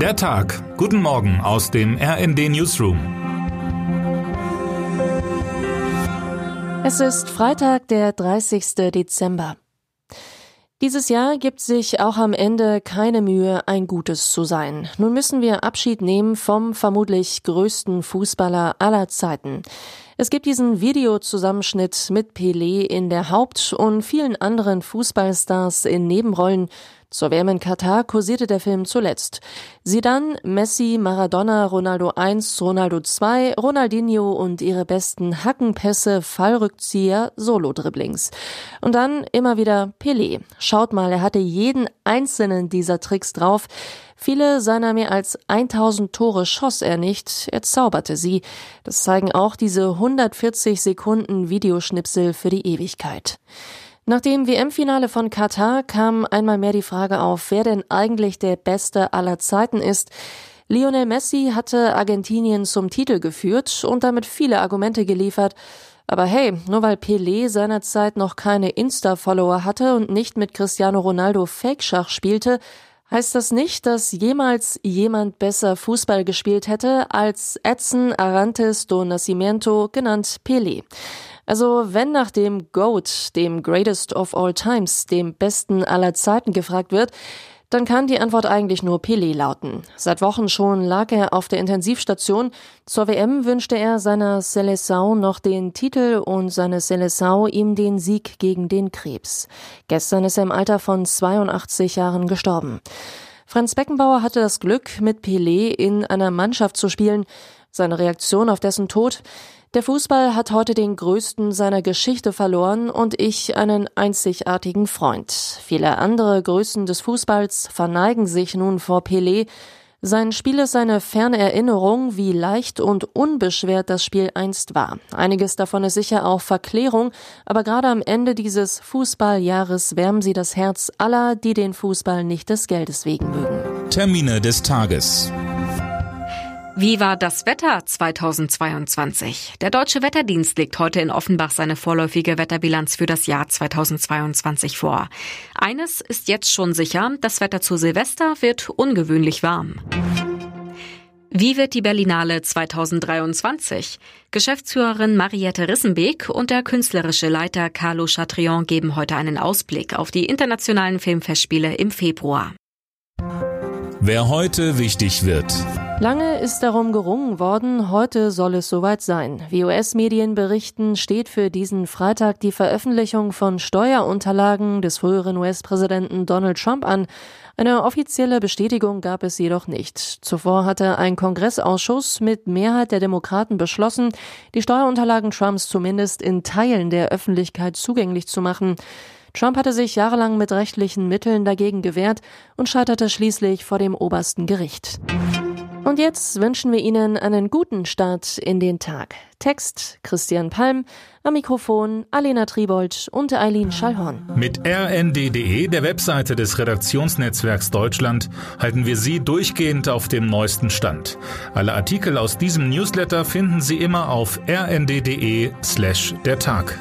Der Tag. Guten Morgen aus dem RND Newsroom. Es ist Freitag, der 30. Dezember. Dieses Jahr gibt sich auch am Ende keine Mühe, ein Gutes zu sein. Nun müssen wir Abschied nehmen vom vermutlich größten Fußballer aller Zeiten. Es gibt diesen Videozusammenschnitt mit Pelé in der Haupt- und vielen anderen Fußballstars in Nebenrollen, zur WM in Katar kursierte der Film zuletzt. Sie dann Messi, Maradona, Ronaldo 1, Ronaldo 2, Ronaldinho und ihre besten Hackenpässe, Fallrückzieher, Solo-Dribblings. Und dann immer wieder Pelé. Schaut mal, er hatte jeden einzelnen dieser Tricks drauf. Viele seiner mehr als 1000 Tore schoss er nicht, er zauberte sie. Das zeigen auch diese 140 Sekunden Videoschnipsel für die Ewigkeit. Nach dem WM-Finale von Katar kam einmal mehr die Frage auf, wer denn eigentlich der Beste aller Zeiten ist. Lionel Messi hatte Argentinien zum Titel geführt und damit viele Argumente geliefert. Aber hey, nur weil Pelé seinerzeit noch keine Insta-Follower hatte und nicht mit Cristiano Ronaldo Fake-Schach spielte, heißt das nicht, dass jemals jemand besser Fußball gespielt hätte als Edson Arantes do Nascimento, genannt Pelé. Also wenn nach dem GOAT, dem Greatest of All Times, dem besten aller Zeiten gefragt wird, dann kann die Antwort eigentlich nur Pelé lauten. Seit Wochen schon lag er auf der Intensivstation. Zur WM wünschte er seiner Seleção noch den Titel und seine Seleção ihm den Sieg gegen den Krebs. Gestern ist er im Alter von 82 Jahren gestorben. Franz Beckenbauer hatte das Glück, mit Pelé in einer Mannschaft zu spielen. Seine Reaktion auf dessen Tod der Fußball hat heute den größten seiner Geschichte verloren und ich einen einzigartigen Freund. Viele andere Größen des Fußballs verneigen sich nun vor Pelé. Sein Spiel ist eine ferne Erinnerung, wie leicht und unbeschwert das Spiel einst war. Einiges davon ist sicher auch Verklärung, aber gerade am Ende dieses Fußballjahres wärmen sie das Herz aller, die den Fußball nicht des Geldes wegen mögen. Termine des Tages. Wie war das Wetter 2022? Der Deutsche Wetterdienst legt heute in Offenbach seine vorläufige Wetterbilanz für das Jahr 2022 vor. Eines ist jetzt schon sicher, das Wetter zu Silvester wird ungewöhnlich warm. Wie wird die Berlinale 2023? Geschäftsführerin Mariette Rissenbeek und der künstlerische Leiter Carlo Chatrion geben heute einen Ausblick auf die internationalen Filmfestspiele im Februar. Wer heute wichtig wird. Lange ist darum gerungen worden, heute soll es soweit sein. Wie US-Medien berichten, steht für diesen Freitag die Veröffentlichung von Steuerunterlagen des früheren US-Präsidenten Donald Trump an. Eine offizielle Bestätigung gab es jedoch nicht. Zuvor hatte ein Kongressausschuss mit Mehrheit der Demokraten beschlossen, die Steuerunterlagen Trumps zumindest in Teilen der Öffentlichkeit zugänglich zu machen. Trump hatte sich jahrelang mit rechtlichen Mitteln dagegen gewehrt und scheiterte schließlich vor dem obersten Gericht. Und jetzt wünschen wir Ihnen einen guten Start in den Tag. Text Christian Palm, am Mikrofon Alena Tribold und Eileen Schallhorn. Mit rnd.de, der Webseite des Redaktionsnetzwerks Deutschland, halten wir Sie durchgehend auf dem neuesten Stand. Alle Artikel aus diesem Newsletter finden Sie immer auf rnd.de slash der Tag.